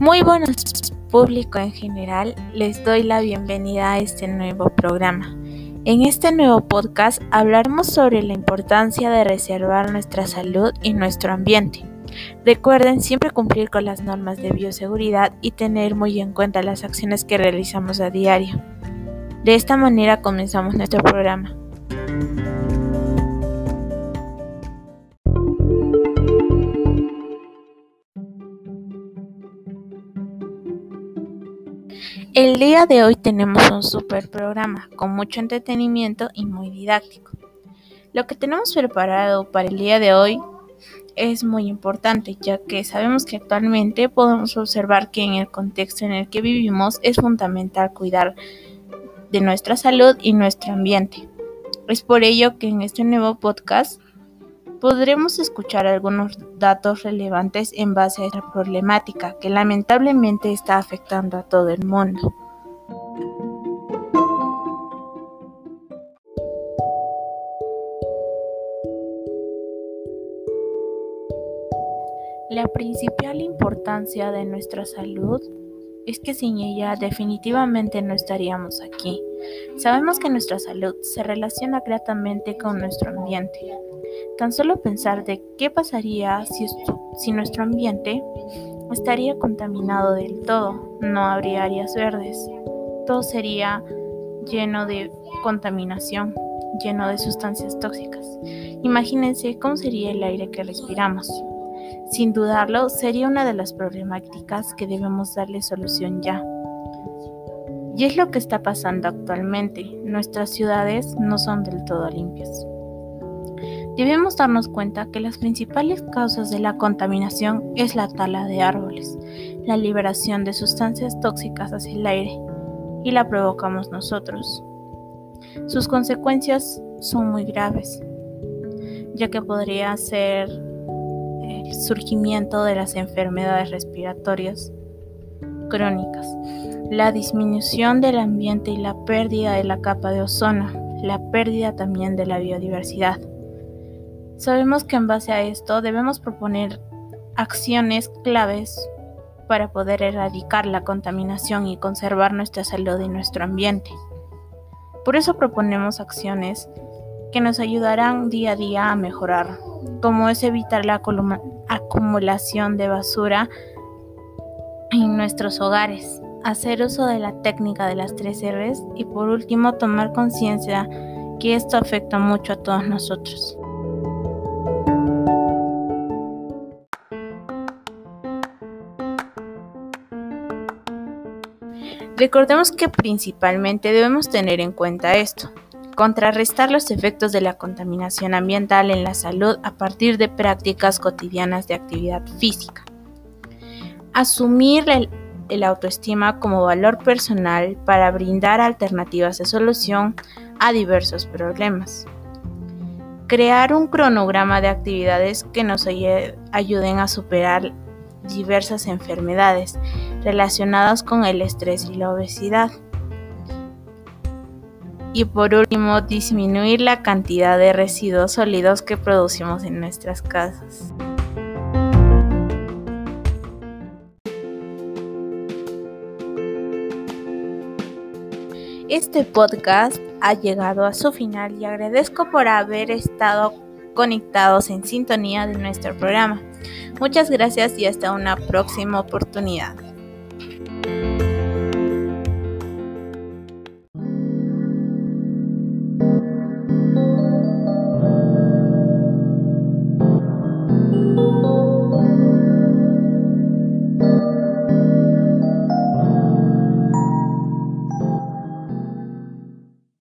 Muy buenos público en general, les doy la bienvenida a este nuevo programa. En este nuevo podcast hablaremos sobre la importancia de reservar nuestra salud y nuestro ambiente. Recuerden siempre cumplir con las normas de bioseguridad y tener muy en cuenta las acciones que realizamos a diario. De esta manera comenzamos nuestro programa. El día de hoy tenemos un super programa con mucho entretenimiento y muy didáctico. Lo que tenemos preparado para el día de hoy es muy importante ya que sabemos que actualmente podemos observar que en el contexto en el que vivimos es fundamental cuidar de nuestra salud y nuestro ambiente. Es por ello que en este nuevo podcast podremos escuchar algunos datos relevantes en base a esta problemática que lamentablemente está afectando a todo el mundo. La principal importancia de nuestra salud es que sin ella definitivamente no estaríamos aquí. Sabemos que nuestra salud se relaciona gratamente con nuestro ambiente. Tan solo pensar de qué pasaría si, si nuestro ambiente estaría contaminado del todo, no habría áreas verdes, todo sería lleno de contaminación, lleno de sustancias tóxicas. Imagínense cómo sería el aire que respiramos. Sin dudarlo, sería una de las problemáticas que debemos darle solución ya. Y es lo que está pasando actualmente. Nuestras ciudades no son del todo limpias. Debemos darnos cuenta que las principales causas de la contaminación es la tala de árboles, la liberación de sustancias tóxicas hacia el aire, y la provocamos nosotros. Sus consecuencias son muy graves, ya que podría ser el surgimiento de las enfermedades respiratorias crónicas, la disminución del ambiente y la pérdida de la capa de ozono, la pérdida también de la biodiversidad. Sabemos que en base a esto debemos proponer acciones claves para poder erradicar la contaminación y conservar nuestra salud y nuestro ambiente. Por eso proponemos acciones que nos ayudarán día a día a mejorar, como es evitar la acumulación de basura en nuestros hogares, hacer uso de la técnica de las tres R's y por último tomar conciencia que esto afecta mucho a todos nosotros. Recordemos que principalmente debemos tener en cuenta esto, contrarrestar los efectos de la contaminación ambiental en la salud a partir de prácticas cotidianas de actividad física, asumir el, autoestima como valor personal para brindar alternativas de solución a diversos problemas, crear un cronograma de actividades que nos ayuden a superar diversas enfermedades relacionadas con el estrés y la obesidad. Y por último, disminuir la cantidad de residuos sólidos que producimos en nuestras casas. Este podcast ha llegado a su final y agradezco por haber estado conectados en sintonía de nuestro programa. Muchas gracias y hasta una próxima oportunidad.